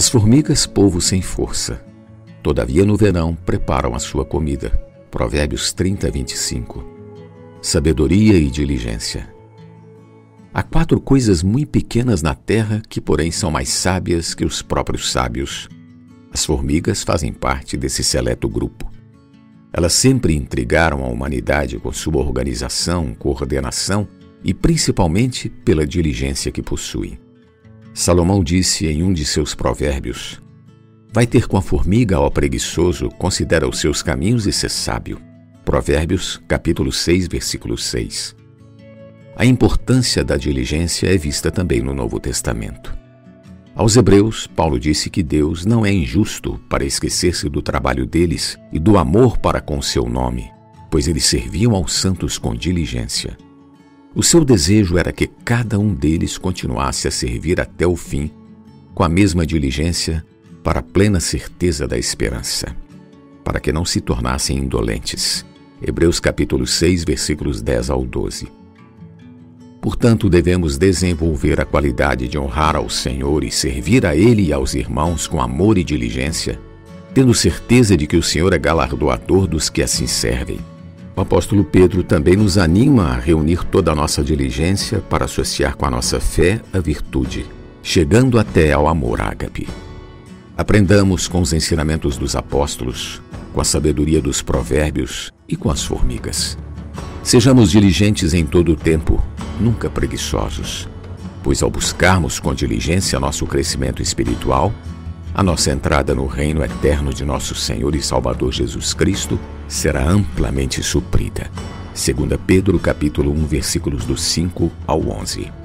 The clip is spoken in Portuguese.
As formigas, povo sem força. Todavia, no verão, preparam a sua comida. Provérbios 30, 25. Sabedoria e diligência. Há quatro coisas muito pequenas na terra que, porém, são mais sábias que os próprios sábios. As formigas fazem parte desse seleto grupo. Elas sempre intrigaram a humanidade com sua organização, coordenação e principalmente pela diligência que possuem. Salomão disse em um de seus provérbios: Vai ter com a formiga, ó preguiçoso, considera os seus caminhos e ser sábio. Provérbios, capítulo 6, versículo 6. A importância da diligência é vista também no Novo Testamento. Aos Hebreus, Paulo disse que Deus não é injusto para esquecer-se do trabalho deles e do amor para com seu nome, pois eles serviam aos santos com diligência. O seu desejo era que cada um deles continuasse a servir até o fim, com a mesma diligência, para a plena certeza da esperança, para que não se tornassem indolentes. Hebreus capítulo 6, versículos 10 ao 12. Portanto, devemos desenvolver a qualidade de honrar ao Senhor e servir a Ele e aos irmãos com amor e diligência, tendo certeza de que o Senhor é galardoador dos que assim servem. O apóstolo Pedro também nos anima a reunir toda a nossa diligência para associar com a nossa fé a virtude, chegando até ao amor ágape. Aprendamos com os ensinamentos dos apóstolos, com a sabedoria dos provérbios e com as formigas. Sejamos diligentes em todo o tempo, nunca preguiçosos, pois ao buscarmos com diligência nosso crescimento espiritual, a nossa entrada no reino eterno de nosso Senhor e Salvador Jesus Cristo será amplamente suprida. 2 Pedro capítulo 1, versículos do 5 ao 11.